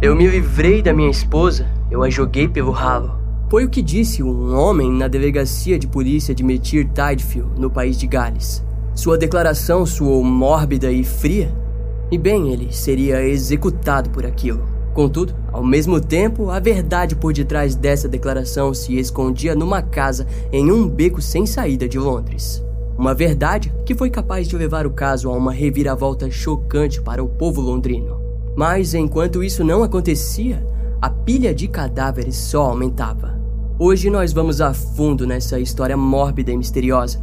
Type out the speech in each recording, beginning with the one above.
Eu me livrei da minha esposa, eu a joguei pelo ralo. Foi o que disse um homem na delegacia de polícia de Metir Tidefield, no país de Gales. Sua declaração soou mórbida e fria, e bem, ele seria executado por aquilo. Contudo, ao mesmo tempo, a verdade por detrás dessa declaração se escondia numa casa em um beco sem saída de Londres. Uma verdade que foi capaz de levar o caso a uma reviravolta chocante para o povo londrino. Mas enquanto isso não acontecia, a pilha de cadáveres só aumentava. Hoje nós vamos a fundo nessa história mórbida e misteriosa.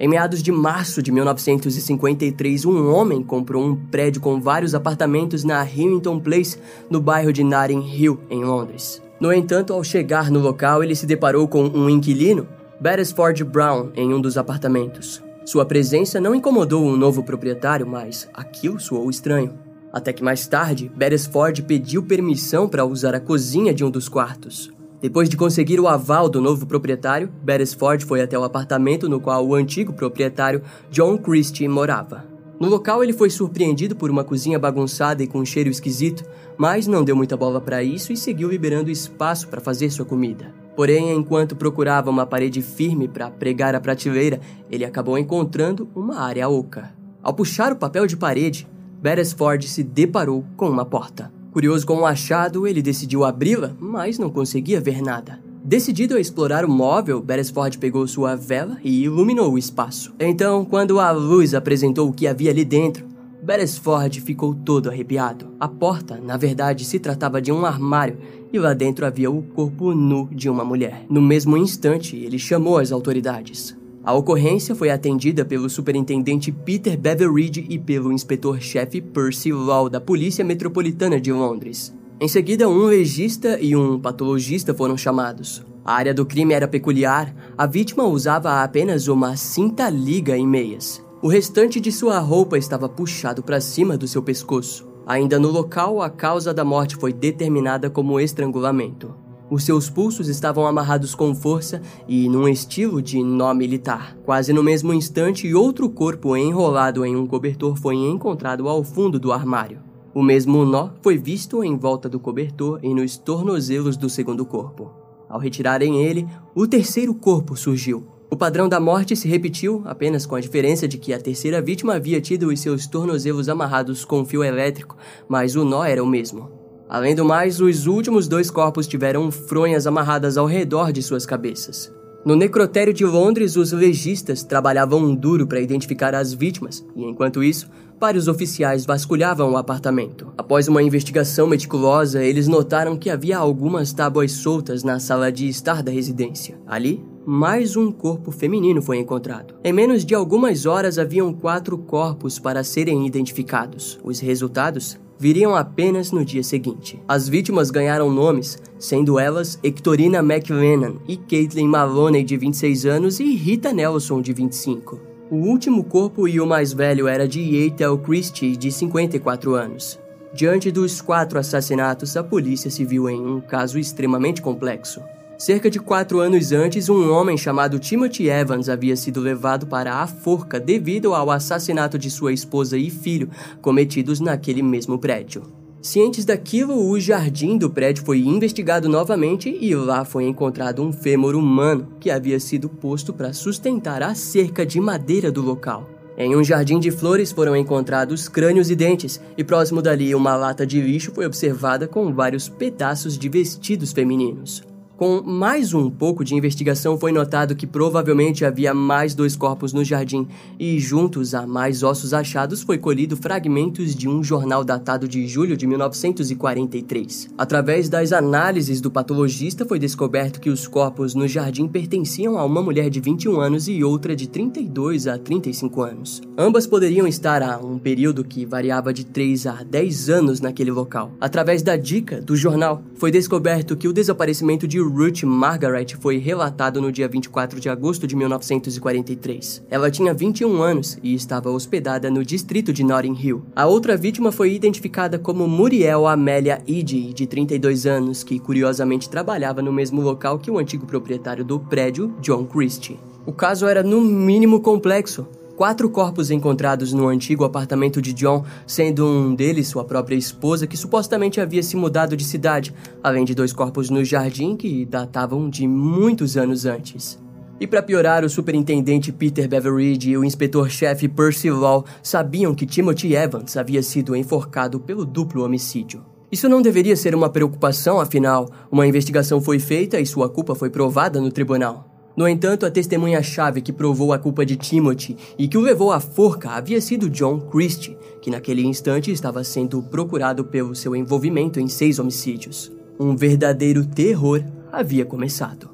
Em meados de março de 1953, um homem comprou um prédio com vários apartamentos na Hamilton Place, no bairro de Notting Hill, em Londres. No entanto, ao chegar no local, ele se deparou com um inquilino, Beresford Brown, em um dos apartamentos. Sua presença não incomodou o novo proprietário, mas aquilo soou estranho. Até que mais tarde, Beresford pediu permissão para usar a cozinha de um dos quartos. Depois de conseguir o aval do novo proprietário, Beresford foi até o apartamento no qual o antigo proprietário, John Christie, morava. No local, ele foi surpreendido por uma cozinha bagunçada e com um cheiro esquisito, mas não deu muita bola para isso e seguiu liberando espaço para fazer sua comida. Porém, enquanto procurava uma parede firme para pregar a prateleira, ele acabou encontrando uma área oca. Ao puxar o papel de parede, Beresford se deparou com uma porta. Curioso com o achado, ele decidiu abri-la, mas não conseguia ver nada. Decidido a explorar o móvel, Beresford pegou sua vela e iluminou o espaço. Então, quando a luz apresentou o que havia ali dentro, Beresford ficou todo arrepiado. A porta, na verdade, se tratava de um armário e lá dentro havia o corpo nu de uma mulher. No mesmo instante, ele chamou as autoridades. A ocorrência foi atendida pelo superintendente Peter Beveridge e pelo inspetor-chefe Percy Law da Polícia Metropolitana de Londres. Em seguida, um legista e um patologista foram chamados. A área do crime era peculiar, a vítima usava apenas uma cinta liga em meias. O restante de sua roupa estava puxado para cima do seu pescoço. Ainda no local, a causa da morte foi determinada como estrangulamento. Os seus pulsos estavam amarrados com força e num estilo de nó militar. Quase no mesmo instante, outro corpo enrolado em um cobertor foi encontrado ao fundo do armário. O mesmo nó foi visto em volta do cobertor e nos tornozelos do segundo corpo. Ao retirarem ele, o terceiro corpo surgiu, o padrão da morte se repetiu, apenas com a diferença de que a terceira vítima havia tido os seus tornozelos amarrados com fio elétrico, mas o nó era o mesmo. Além do mais, os últimos dois corpos tiveram fronhas amarradas ao redor de suas cabeças. No necrotério de Londres, os legistas trabalhavam duro para identificar as vítimas, e enquanto isso, vários oficiais vasculhavam o apartamento. Após uma investigação meticulosa, eles notaram que havia algumas tábuas soltas na sala de estar da residência. Ali, mais um corpo feminino foi encontrado. Em menos de algumas horas haviam quatro corpos para serem identificados. Os resultados viriam apenas no dia seguinte. As vítimas ganharam nomes, sendo elas Hectorina McLennan e Caitlin Maloney, de 26 anos, e Rita Nelson, de 25. O último corpo e o mais velho era de Ethel Christie, de 54 anos. Diante dos quatro assassinatos, a polícia se viu em um caso extremamente complexo. Cerca de quatro anos antes, um homem chamado Timothy Evans havia sido levado para a forca devido ao assassinato de sua esposa e filho, cometidos naquele mesmo prédio. Cientes daquilo, o jardim do prédio foi investigado novamente e lá foi encontrado um fêmur humano que havia sido posto para sustentar a cerca de madeira do local. Em um jardim de flores foram encontrados crânios e dentes, e próximo dali uma lata de lixo foi observada com vários pedaços de vestidos femininos. Com mais um pouco de investigação, foi notado que provavelmente havia mais dois corpos no jardim, e juntos a mais ossos achados foi colhido fragmentos de um jornal datado de julho de 1943. Através das análises do patologista, foi descoberto que os corpos no jardim pertenciam a uma mulher de 21 anos e outra de 32 a 35 anos. Ambas poderiam estar há um período que variava de 3 a 10 anos naquele local. Através da dica do jornal, foi descoberto que o desaparecimento de Ruth Margaret foi relatado no dia 24 de agosto de 1943. Ela tinha 21 anos e estava hospedada no distrito de Notting Hill. A outra vítima foi identificada como Muriel Amélia Edie, de 32 anos, que curiosamente trabalhava no mesmo local que o antigo proprietário do prédio, John Christie. O caso era no mínimo complexo. Quatro corpos encontrados no antigo apartamento de John, sendo um deles sua própria esposa, que supostamente havia se mudado de cidade, além de dois corpos no jardim que datavam de muitos anos antes. E para piorar, o superintendente Peter Beveridge e o inspetor-chefe Percy Law sabiam que Timothy Evans havia sido enforcado pelo duplo homicídio. Isso não deveria ser uma preocupação, afinal, uma investigação foi feita e sua culpa foi provada no tribunal. No entanto, a testemunha-chave que provou a culpa de Timothy e que o levou à forca havia sido John Christie, que naquele instante estava sendo procurado pelo seu envolvimento em seis homicídios. Um verdadeiro terror havia começado.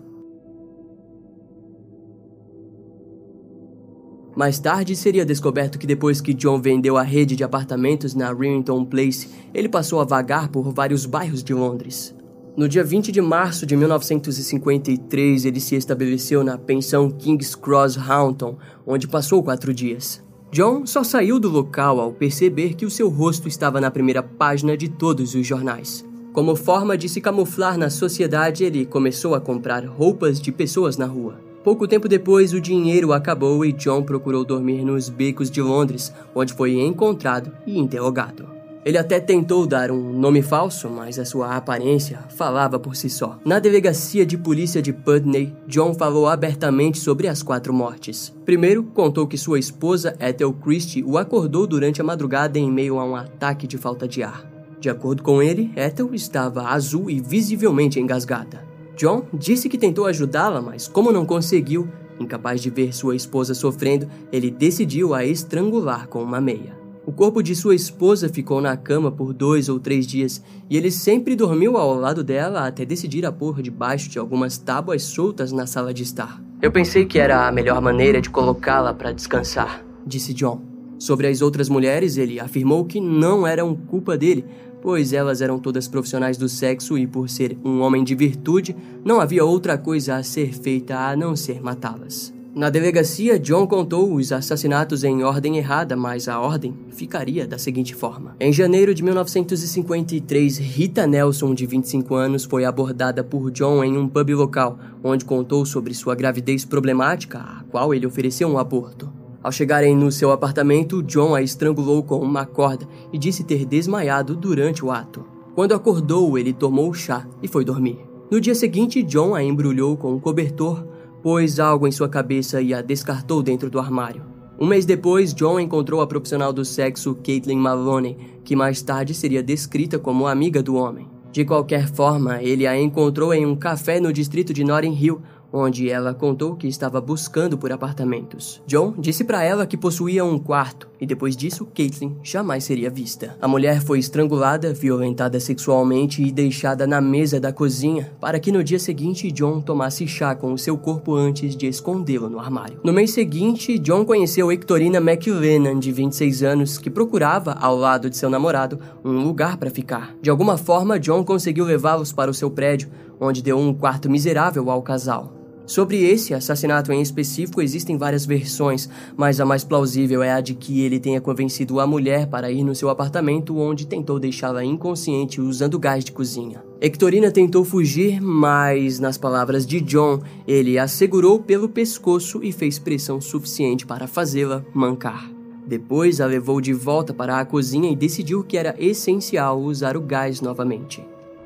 Mais tarde, seria descoberto que depois que John vendeu a rede de apartamentos na Remington Place, ele passou a vagar por vários bairros de Londres. No dia 20 de março de 1953, ele se estabeleceu na pensão King's Cross Haunton, onde passou quatro dias. John só saiu do local ao perceber que o seu rosto estava na primeira página de todos os jornais. Como forma de se camuflar na sociedade, ele começou a comprar roupas de pessoas na rua. Pouco tempo depois, o dinheiro acabou e John procurou dormir nos becos de Londres, onde foi encontrado e interrogado. Ele até tentou dar um nome falso, mas a sua aparência falava por si só. Na delegacia de polícia de Putney, John falou abertamente sobre as quatro mortes. Primeiro, contou que sua esposa, Ethel Christie, o acordou durante a madrugada em meio a um ataque de falta de ar. De acordo com ele, Ethel estava azul e visivelmente engasgada. John disse que tentou ajudá-la, mas como não conseguiu, incapaz de ver sua esposa sofrendo, ele decidiu a estrangular com uma meia. O corpo de sua esposa ficou na cama por dois ou três dias e ele sempre dormiu ao lado dela até decidir a pôr debaixo de algumas tábuas soltas na sala de estar. Eu pensei que era a melhor maneira de colocá-la para descansar, disse John. Sobre as outras mulheres, ele afirmou que não eram culpa dele, pois elas eram todas profissionais do sexo e, por ser um homem de virtude, não havia outra coisa a ser feita a não ser matá-las. Na delegacia, John contou os assassinatos em ordem errada, mas a ordem ficaria da seguinte forma. Em janeiro de 1953, Rita Nelson, de 25 anos, foi abordada por John em um pub local, onde contou sobre sua gravidez problemática, a qual ele ofereceu um aborto. Ao chegarem no seu apartamento, John a estrangulou com uma corda e disse ter desmaiado durante o ato. Quando acordou, ele tomou chá e foi dormir. No dia seguinte, John a embrulhou com um cobertor, pôs algo em sua cabeça e a descartou dentro do armário. Um mês depois, John encontrou a profissional do sexo Caitlin Maloney, que mais tarde seria descrita como amiga do homem. De qualquer forma, ele a encontrou em um café no distrito de Notting Hill, onde ela contou que estava buscando por apartamentos. John disse para ela que possuía um quarto e depois disso Caitlin jamais seria vista. A mulher foi estrangulada, violentada sexualmente e deixada na mesa da cozinha para que no dia seguinte John tomasse chá com o seu corpo antes de escondê-lo no armário. No mês seguinte, John conheceu Hectorina McLennan, de 26 anos, que procurava, ao lado de seu namorado, um lugar para ficar. De alguma forma, John conseguiu levá-los para o seu prédio, onde deu um quarto miserável ao casal. Sobre esse assassinato em específico existem várias versões, mas a mais plausível é a de que ele tenha convencido a mulher para ir no seu apartamento onde tentou deixá-la inconsciente usando gás de cozinha. Hectorina tentou fugir, mas, nas palavras de John, ele a segurou pelo pescoço e fez pressão suficiente para fazê-la mancar. Depois a levou de volta para a cozinha e decidiu que era essencial usar o gás novamente.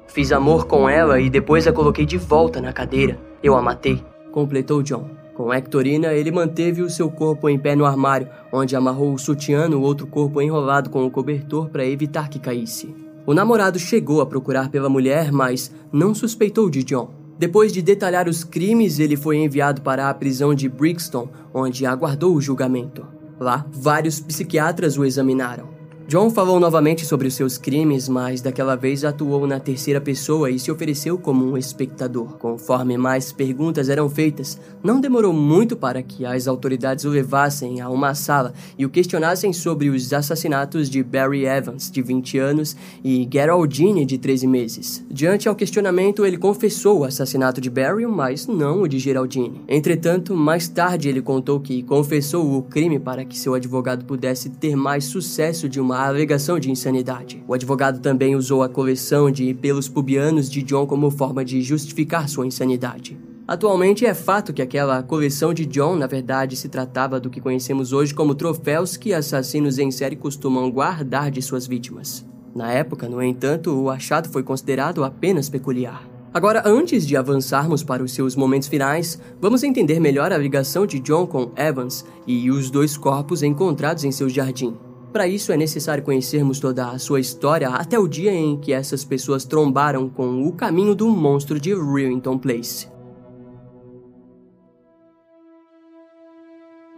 Fiz amor com ela e depois a coloquei de volta na cadeira. Eu a matei, completou John. Com Hectorina, ele manteve o seu corpo em pé no armário, onde amarrou o sutiã no outro corpo enrolado com o cobertor para evitar que caísse. O namorado chegou a procurar pela mulher, mas não suspeitou de John. Depois de detalhar os crimes, ele foi enviado para a prisão de Brixton, onde aguardou o julgamento. Lá, vários psiquiatras o examinaram. John falou novamente sobre os seus crimes, mas daquela vez atuou na terceira pessoa e se ofereceu como um espectador. Conforme mais perguntas eram feitas, não demorou muito para que as autoridades o levassem a uma sala e o questionassem sobre os assassinatos de Barry Evans, de 20 anos, e Geraldine, de 13 meses. Diante ao questionamento, ele confessou o assassinato de Barry, mas não o de Geraldine. Entretanto, mais tarde ele contou que confessou o crime para que seu advogado pudesse ter mais sucesso de uma a alegação de insanidade. O advogado também usou a coleção de pelos pubianos de John como forma de justificar sua insanidade. Atualmente é fato que aquela coleção de John, na verdade, se tratava do que conhecemos hoje como troféus que assassinos em série costumam guardar de suas vítimas. Na época, no entanto, o achado foi considerado apenas peculiar. Agora, antes de avançarmos para os seus momentos finais, vamos entender melhor a ligação de John com Evans e os dois corpos encontrados em seu jardim. Para isso é necessário conhecermos toda a sua história até o dia em que essas pessoas trombaram com o caminho do monstro de Rillington Place.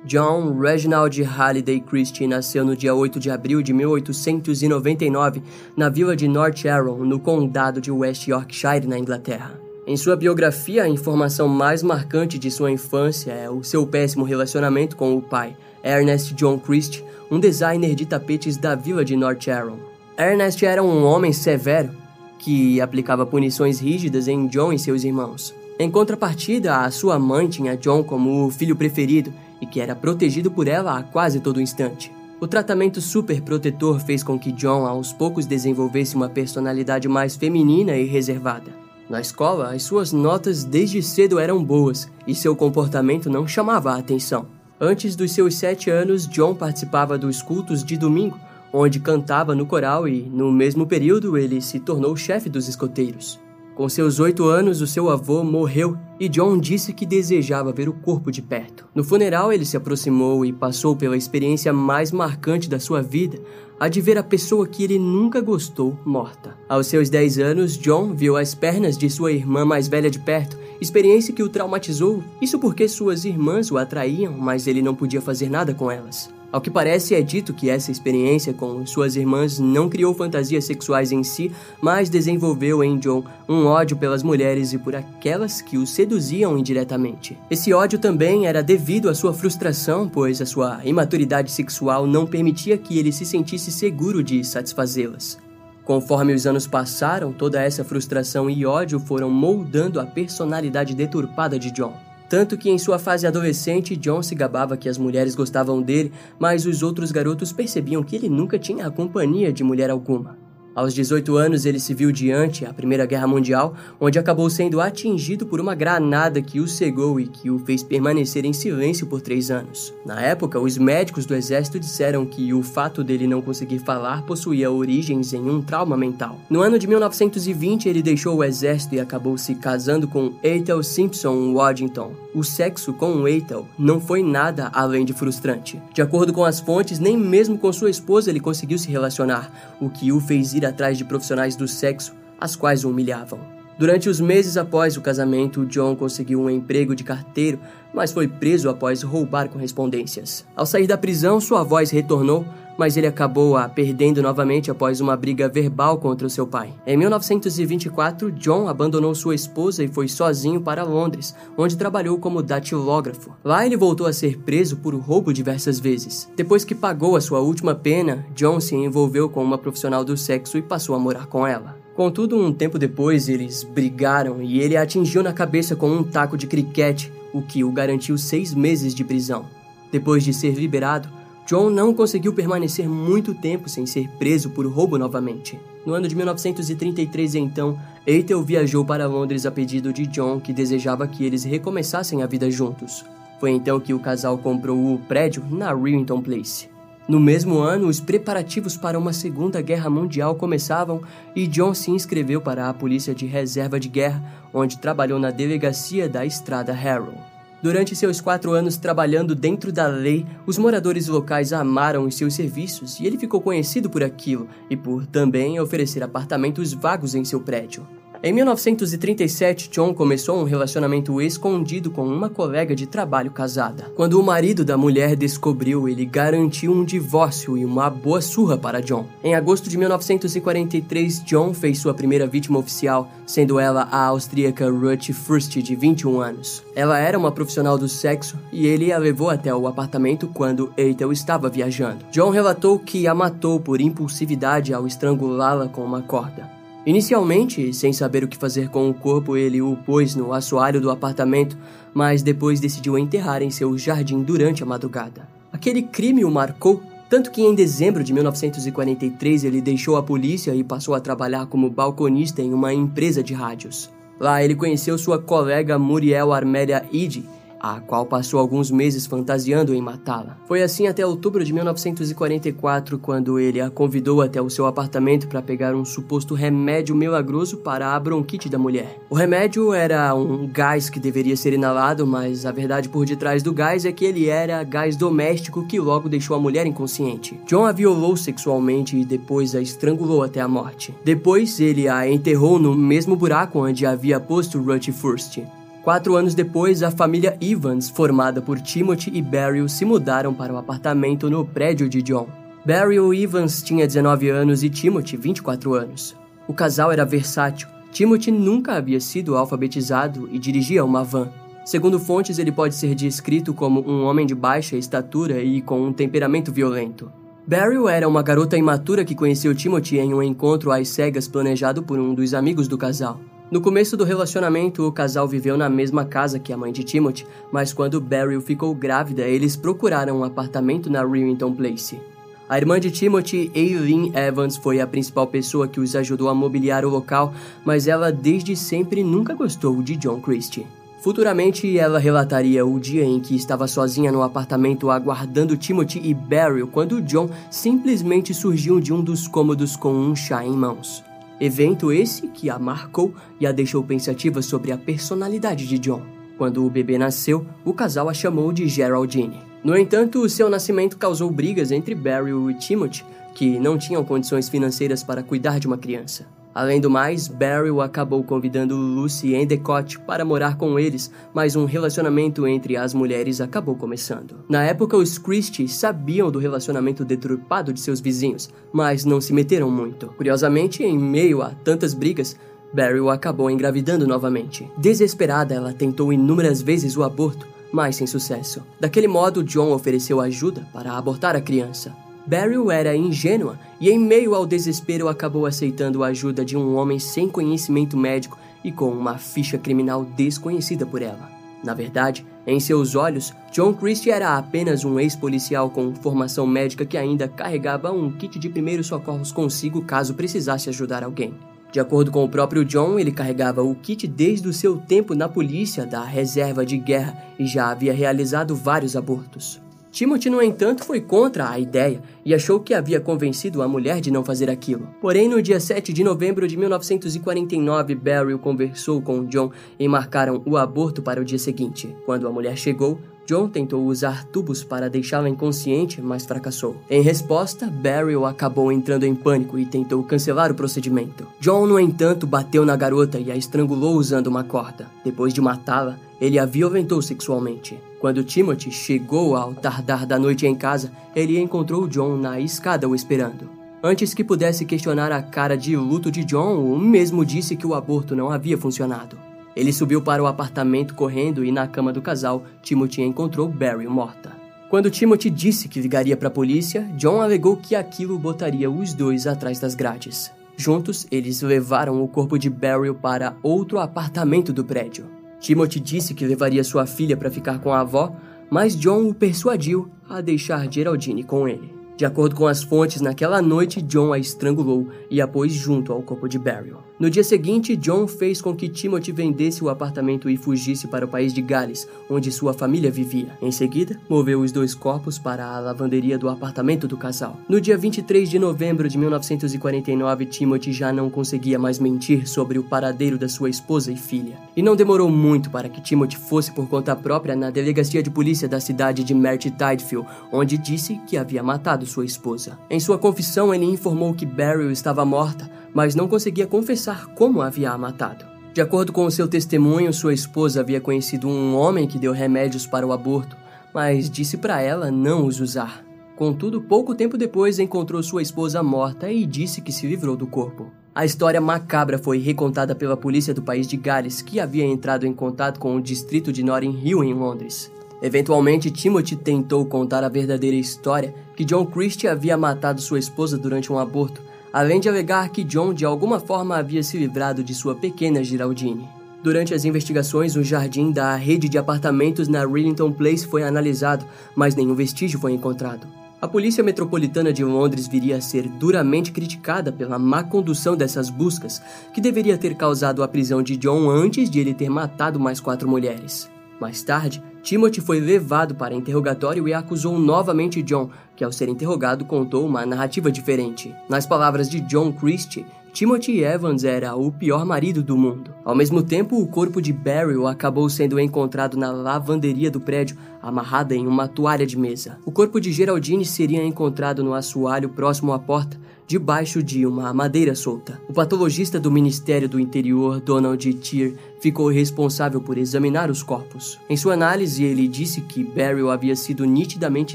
John Reginald Halliday Christie nasceu no dia 8 de abril de 1899 na vila de North Arron, no condado de West Yorkshire, na Inglaterra. Em sua biografia, a informação mais marcante de sua infância é o seu péssimo relacionamento com o pai, Ernest John Christie, um designer de tapetes da vila de North Arron. Ernest era um homem severo que aplicava punições rígidas em John e seus irmãos. Em contrapartida, a sua mãe tinha John como o filho preferido e que era protegido por ela a quase todo instante. O tratamento super protetor fez com que John aos poucos desenvolvesse uma personalidade mais feminina e reservada. Na escola, as suas notas desde cedo eram boas e seu comportamento não chamava a atenção. Antes dos seus sete anos, John participava dos cultos de domingo, onde cantava no coral e, no mesmo período, ele se tornou chefe dos escoteiros. Com seus oito anos, o seu avô morreu e John disse que desejava ver o corpo de perto. No funeral, ele se aproximou e passou pela experiência mais marcante da sua vida, a de ver a pessoa que ele nunca gostou morta. Aos seus dez anos, John viu as pernas de sua irmã mais velha de perto, experiência que o traumatizou, isso porque suas irmãs o atraíam, mas ele não podia fazer nada com elas. Ao que parece, é dito que essa experiência com suas irmãs não criou fantasias sexuais em si, mas desenvolveu em John um ódio pelas mulheres e por aquelas que o seduziam indiretamente. Esse ódio também era devido à sua frustração, pois a sua imaturidade sexual não permitia que ele se sentisse seguro de satisfazê-las. Conforme os anos passaram, toda essa frustração e ódio foram moldando a personalidade deturpada de John. Tanto que em sua fase adolescente, John se gabava que as mulheres gostavam dele, mas os outros garotos percebiam que ele nunca tinha a companhia de mulher alguma. Aos 18 anos, ele se viu diante a Primeira Guerra Mundial, onde acabou sendo atingido por uma granada que o cegou e que o fez permanecer em silêncio por três anos. Na época, os médicos do exército disseram que o fato dele não conseguir falar possuía origens em um trauma mental. No ano de 1920, ele deixou o exército e acabou se casando com Ethel Simpson Waddington. O sexo com Ethel não foi nada além de frustrante. De acordo com as fontes, nem mesmo com sua esposa ele conseguiu se relacionar, o que o fez ir atrás de profissionais do sexo, as quais o humilhavam. Durante os meses após o casamento, John conseguiu um emprego de carteiro, mas foi preso após roubar correspondências. Ao sair da prisão, sua voz retornou, mas ele acabou a perdendo novamente após uma briga verbal contra o seu pai. Em 1924, John abandonou sua esposa e foi sozinho para Londres, onde trabalhou como datilógrafo. Lá ele voltou a ser preso por roubo diversas vezes. Depois que pagou a sua última pena, John se envolveu com uma profissional do sexo e passou a morar com ela. Contudo, um tempo depois, eles brigaram e ele a atingiu na cabeça com um taco de criquete, o que o garantiu seis meses de prisão. Depois de ser liberado, John não conseguiu permanecer muito tempo sem ser preso por roubo novamente. No ano de 1933, então, Ethel viajou para Londres a pedido de John, que desejava que eles recomeçassem a vida juntos. Foi então que o casal comprou o prédio na Rillington Place. No mesmo ano, os preparativos para uma Segunda Guerra Mundial começavam e John se inscreveu para a Polícia de Reserva de Guerra, onde trabalhou na delegacia da Estrada Harrow. Durante seus quatro anos trabalhando dentro da lei, os moradores locais amaram os seus serviços e ele ficou conhecido por aquilo e por também oferecer apartamentos vagos em seu prédio. Em 1937, John começou um relacionamento escondido com uma colega de trabalho casada. Quando o marido da mulher descobriu, ele garantiu um divórcio e uma boa surra para John. Em agosto de 1943, John fez sua primeira vítima oficial, sendo ela a austríaca Ruth Furst, de 21 anos. Ela era uma profissional do sexo e ele a levou até o apartamento quando Ethel estava viajando. John relatou que a matou por impulsividade ao estrangulá-la com uma corda. Inicialmente, sem saber o que fazer com o corpo, ele o pôs no assoalho do apartamento, mas depois decidiu enterrar em seu jardim durante a madrugada. Aquele crime o marcou, tanto que em dezembro de 1943 ele deixou a polícia e passou a trabalhar como balconista em uma empresa de rádios. Lá ele conheceu sua colega Muriel Armélia Ide, a qual passou alguns meses fantasiando em matá-la. Foi assim até outubro de 1944, quando ele a convidou até o seu apartamento para pegar um suposto remédio milagroso para a bronquite da mulher. O remédio era um gás que deveria ser inalado, mas a verdade por detrás do gás é que ele era gás doméstico que logo deixou a mulher inconsciente. John a violou sexualmente e depois a estrangulou até a morte. Depois ele a enterrou no mesmo buraco onde havia posto Ruth First. Quatro anos depois, a família Evans, formada por Timothy e Beryl, se mudaram para o apartamento no prédio de John. Beryl Evans tinha 19 anos e Timothy 24 anos. O casal era versátil. Timothy nunca havia sido alfabetizado e dirigia uma van. Segundo fontes, ele pode ser descrito como um homem de baixa estatura e com um temperamento violento. Beryl era uma garota imatura que conheceu Timothy em um encontro às cegas planejado por um dos amigos do casal. No começo do relacionamento, o casal viveu na mesma casa que a mãe de Timothy, mas quando Beryl ficou grávida, eles procuraram um apartamento na Rewington Place. A irmã de Timothy, Aileen Evans, foi a principal pessoa que os ajudou a mobiliar o local, mas ela desde sempre nunca gostou de John Christie. Futuramente, ela relataria o dia em que estava sozinha no apartamento aguardando Timothy e Beryl quando John simplesmente surgiu de um dos cômodos com um chá em mãos. Evento esse que a marcou e a deixou pensativa sobre a personalidade de John. Quando o bebê nasceu, o casal a chamou de Geraldine. No entanto, seu nascimento causou brigas entre Beryl e Timothy, que não tinham condições financeiras para cuidar de uma criança. Além do mais, Beryl acabou convidando Lucy Endicott para morar com eles, mas um relacionamento entre as mulheres acabou começando. Na época, os Christie sabiam do relacionamento deturpado de seus vizinhos, mas não se meteram muito. Curiosamente, em meio a tantas brigas, Beryl acabou engravidando novamente. Desesperada, ela tentou inúmeras vezes o aborto, mas sem sucesso. Daquele modo, John ofereceu ajuda para abortar a criança. Beryl era ingênua e, em meio ao desespero, acabou aceitando a ajuda de um homem sem conhecimento médico e com uma ficha criminal desconhecida por ela. Na verdade, em seus olhos, John Christie era apenas um ex-policial com formação médica que ainda carregava um kit de primeiros socorros consigo caso precisasse ajudar alguém. De acordo com o próprio John, ele carregava o kit desde o seu tempo na polícia da reserva de guerra e já havia realizado vários abortos. Timothy, no entanto, foi contra a ideia e achou que havia convencido a mulher de não fazer aquilo. Porém, no dia 7 de novembro de 1949, Beryl conversou com John e marcaram o aborto para o dia seguinte. Quando a mulher chegou, John tentou usar tubos para deixá-la inconsciente, mas fracassou. Em resposta, Beryl acabou entrando em pânico e tentou cancelar o procedimento. John, no entanto, bateu na garota e a estrangulou usando uma corda. Depois de matá-la, ele a violentou sexualmente. Quando Timothy chegou ao tardar da noite em casa, ele encontrou John na escada o esperando. Antes que pudesse questionar a cara de luto de John, o mesmo disse que o aborto não havia funcionado. Ele subiu para o apartamento correndo e na cama do casal, Timothy encontrou Barry morta. Quando Timothy disse que ligaria para a polícia, John alegou que aquilo botaria os dois atrás das grades. Juntos, eles levaram o corpo de Barry para outro apartamento do prédio. Timothy disse que levaria sua filha para ficar com a avó, mas John o persuadiu a deixar Geraldine com ele. De acordo com as fontes, naquela noite John a estrangulou e a pôs junto ao corpo de Beryl. No dia seguinte, John fez com que Timothy vendesse o apartamento e fugisse para o país de Gales, onde sua família vivia. Em seguida, moveu os dois corpos para a lavanderia do apartamento do casal. No dia 23 de novembro de 1949, Timothy já não conseguia mais mentir sobre o paradeiro da sua esposa e filha. E não demorou muito para que Timothy fosse por conta própria na delegacia de polícia da cidade de Tidefield, onde disse que havia matado sua esposa. Em sua confissão, ele informou que Beryl estava morta, mas não conseguia confessar como havia a matado. De acordo com o seu testemunho, sua esposa havia conhecido um homem que deu remédios para o aborto, mas disse para ela não os usar. Contudo, pouco tempo depois encontrou sua esposa morta e disse que se livrou do corpo. A história macabra foi recontada pela polícia do país de Gales, que havia entrado em contato com o distrito de Notting Hill em Londres. Eventualmente, Timothy tentou contar a verdadeira história que John Christie havia matado sua esposa durante um aborto, além de alegar que John de alguma forma havia se livrado de sua pequena Geraldine. Durante as investigações, o jardim da rede de apartamentos na Rillington Place foi analisado, mas nenhum vestígio foi encontrado. A polícia metropolitana de Londres viria a ser duramente criticada pela má condução dessas buscas, que deveria ter causado a prisão de John antes de ele ter matado mais quatro mulheres. Mais tarde, Timothy foi levado para interrogatório e acusou novamente John, que ao ser interrogado contou uma narrativa diferente. Nas palavras de John Christie, Timothy Evans era o pior marido do mundo. Ao mesmo tempo, o corpo de Beryl acabou sendo encontrado na lavanderia do prédio, amarrada em uma toalha de mesa. O corpo de Geraldine seria encontrado no assoalho próximo à porta, debaixo de uma madeira solta. O patologista do Ministério do Interior, Donald Tier, ficou responsável por examinar os corpos. Em sua análise, ele disse que Beryl havia sido nitidamente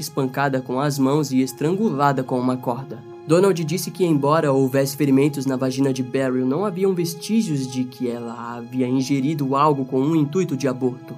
espancada com as mãos e estrangulada com uma corda. Donald disse que, embora houvesse ferimentos na vagina de Beryl, não haviam vestígios de que ela havia ingerido algo com um intuito de aborto.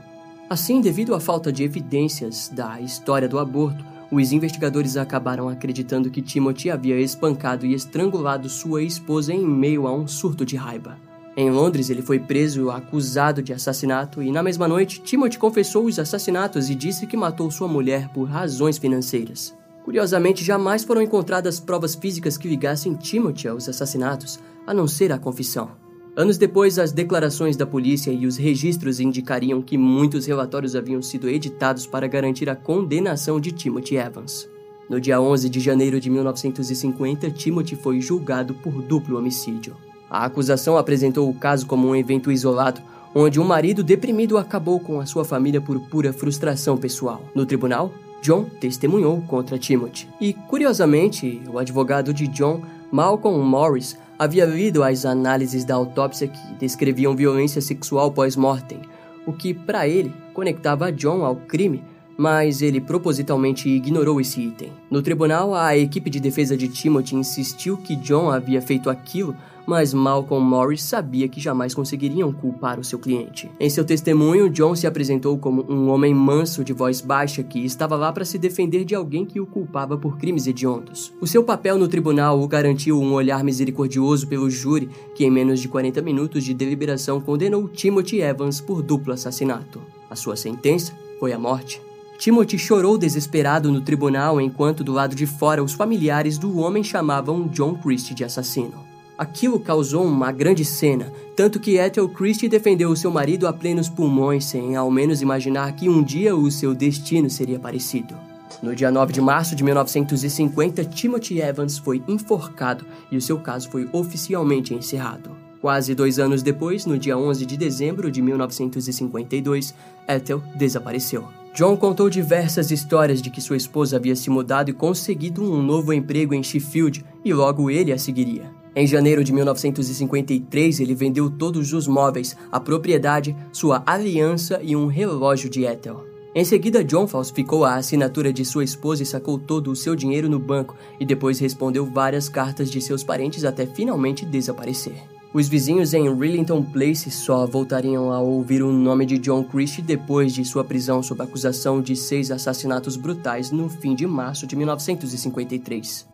Assim, devido à falta de evidências da história do aborto, os investigadores acabaram acreditando que Timothy havia espancado e estrangulado sua esposa em meio a um surto de raiva. Em Londres, ele foi preso acusado de assassinato e, na mesma noite, Timothy confessou os assassinatos e disse que matou sua mulher por razões financeiras. Curiosamente, jamais foram encontradas provas físicas que ligassem Timothy aos assassinatos, a não ser a confissão. Anos depois, as declarações da polícia e os registros indicariam que muitos relatórios haviam sido editados para garantir a condenação de Timothy Evans. No dia 11 de janeiro de 1950, Timothy foi julgado por duplo homicídio. A acusação apresentou o caso como um evento isolado, onde um marido deprimido acabou com a sua família por pura frustração pessoal. No tribunal, John testemunhou contra Timothy. E, curiosamente, o advogado de John, Malcolm Morris, havia lido as análises da autópsia que descreviam violência sexual pós-mortem, o que, para ele, conectava John ao crime, mas ele propositalmente ignorou esse item. No tribunal, a equipe de defesa de Timothy insistiu que John havia feito aquilo mas Malcolm Morris sabia que jamais conseguiriam culpar o seu cliente. Em seu testemunho, John se apresentou como um homem manso de voz baixa que estava lá para se defender de alguém que o culpava por crimes hediondos. O seu papel no tribunal o garantiu um olhar misericordioso pelo júri, que em menos de 40 minutos de deliberação condenou Timothy Evans por duplo assassinato. A sua sentença foi a morte. Timothy chorou desesperado no tribunal enquanto do lado de fora os familiares do homem chamavam John Christie de assassino. Aquilo causou uma grande cena, tanto que Ethel Christie defendeu seu marido a plenos pulmões, sem ao menos imaginar que um dia o seu destino seria parecido. No dia 9 de março de 1950, Timothy Evans foi enforcado e o seu caso foi oficialmente encerrado. Quase dois anos depois, no dia 11 de dezembro de 1952, Ethel desapareceu. John contou diversas histórias de que sua esposa havia se mudado e conseguido um novo emprego em Sheffield e logo ele a seguiria. Em janeiro de 1953, ele vendeu todos os móveis, a propriedade, sua aliança e um relógio de Ethel. Em seguida, John falsificou a assinatura de sua esposa e sacou todo o seu dinheiro no banco e depois respondeu várias cartas de seus parentes até finalmente desaparecer. Os vizinhos em Rillington Place só voltariam a ouvir o nome de John Christie depois de sua prisão sob acusação de seis assassinatos brutais no fim de março de 1953.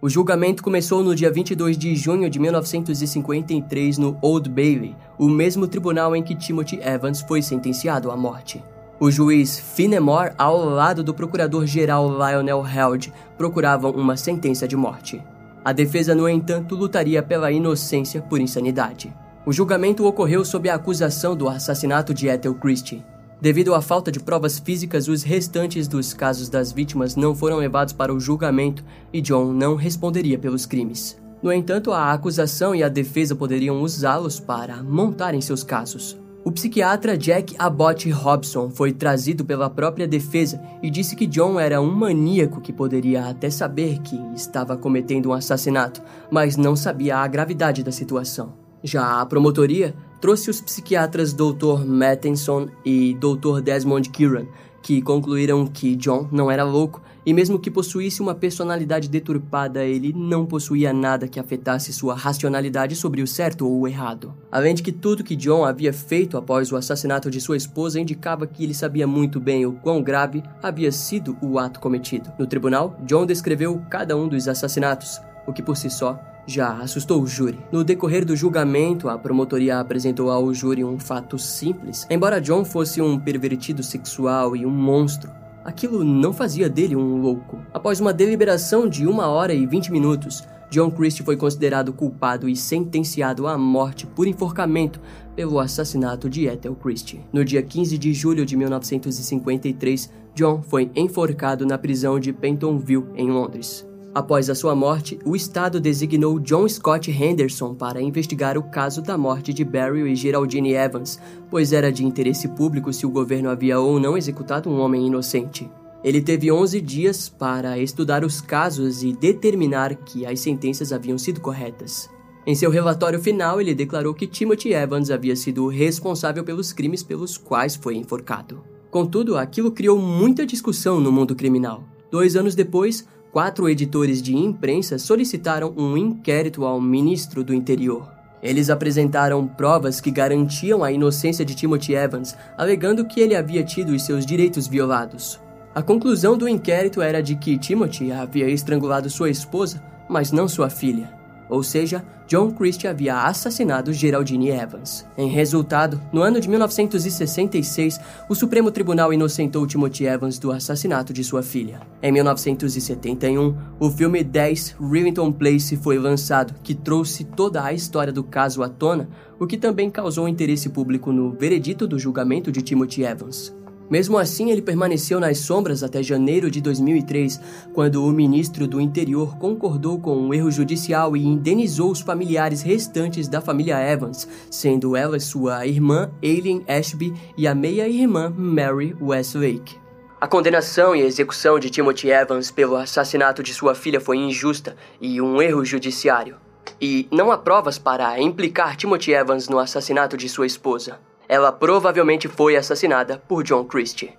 O julgamento começou no dia 22 de junho de 1953 no Old Bailey, o mesmo tribunal em que Timothy Evans foi sentenciado à morte. O juiz Finemore, ao lado do procurador-geral Lionel Held, procuravam uma sentença de morte. A defesa, no entanto, lutaria pela inocência por insanidade. O julgamento ocorreu sob a acusação do assassinato de Ethel Christie. Devido à falta de provas físicas, os restantes dos casos das vítimas não foram levados para o julgamento e John não responderia pelos crimes. No entanto, a acusação e a defesa poderiam usá-los para montarem seus casos. O psiquiatra Jack Abbott Robson foi trazido pela própria defesa e disse que John era um maníaco que poderia até saber que estava cometendo um assassinato, mas não sabia a gravidade da situação. Já a promotoria trouxe os psiquiatras Dr. Mattinson e Dr. Desmond Kiran, que concluíram que John não era louco e, mesmo que possuísse uma personalidade deturpada, ele não possuía nada que afetasse sua racionalidade sobre o certo ou o errado. Além de que tudo que John havia feito após o assassinato de sua esposa indicava que ele sabia muito bem o quão grave havia sido o ato cometido. No tribunal, John descreveu cada um dos assassinatos, o que por si só já assustou o júri. No decorrer do julgamento, a promotoria apresentou ao júri um fato simples. Embora John fosse um pervertido sexual e um monstro, aquilo não fazia dele um louco. Após uma deliberação de uma hora e vinte minutos, John Christie foi considerado culpado e sentenciado à morte por enforcamento pelo assassinato de Ethel Christie. No dia 15 de julho de 1953, John foi enforcado na prisão de Pentonville, em Londres. Após a sua morte, o Estado designou John Scott Henderson para investigar o caso da morte de Barry e Geraldine Evans, pois era de interesse público se o governo havia ou não executado um homem inocente. Ele teve 11 dias para estudar os casos e determinar que as sentenças haviam sido corretas. Em seu relatório final, ele declarou que Timothy Evans havia sido responsável pelos crimes pelos quais foi enforcado. Contudo, aquilo criou muita discussão no mundo criminal. Dois anos depois, quatro editores de imprensa solicitaram um inquérito ao ministro do Interior. Eles apresentaram provas que garantiam a inocência de Timothy Evans, alegando que ele havia tido os seus direitos violados. A conclusão do inquérito era de que Timothy havia estrangulado sua esposa, mas não sua filha ou seja, John Christie havia assassinado Geraldine Evans. Em resultado, no ano de 1966, o Supremo Tribunal inocentou Timothy Evans do assassinato de sua filha. Em 1971, o filme 10 Rivington Place foi lançado, que trouxe toda a história do caso à tona, o que também causou interesse público no veredito do julgamento de Timothy Evans. Mesmo assim, ele permaneceu nas sombras até janeiro de 2003, quando o ministro do Interior concordou com um erro judicial e indenizou os familiares restantes da família Evans, sendo ela sua irmã Aileen Ashby e a meia-irmã Mary Westlake. A condenação e execução de Timothy Evans pelo assassinato de sua filha foi injusta e um erro judiciário. E não há provas para implicar Timothy Evans no assassinato de sua esposa. Ela provavelmente foi assassinada por John Christie,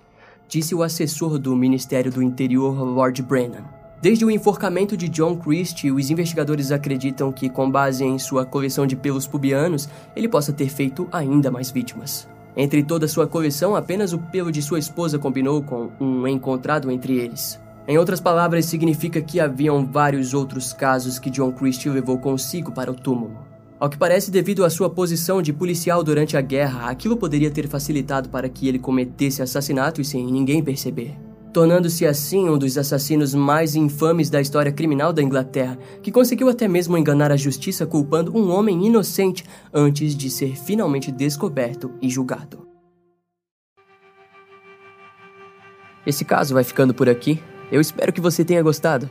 disse o assessor do Ministério do Interior Lord Brennan. Desde o enforcamento de John Christie, os investigadores acreditam que, com base em sua coleção de pelos pubianos, ele possa ter feito ainda mais vítimas. Entre toda sua coleção, apenas o pelo de sua esposa combinou com um encontrado entre eles. Em outras palavras, significa que haviam vários outros casos que John Christie levou consigo para o túmulo. Ao que parece, devido à sua posição de policial durante a guerra, aquilo poderia ter facilitado para que ele cometesse assassinato e sem ninguém perceber. Tornando-se assim um dos assassinos mais infames da história criminal da Inglaterra, que conseguiu até mesmo enganar a justiça culpando um homem inocente antes de ser finalmente descoberto e julgado. Esse caso vai ficando por aqui. Eu espero que você tenha gostado.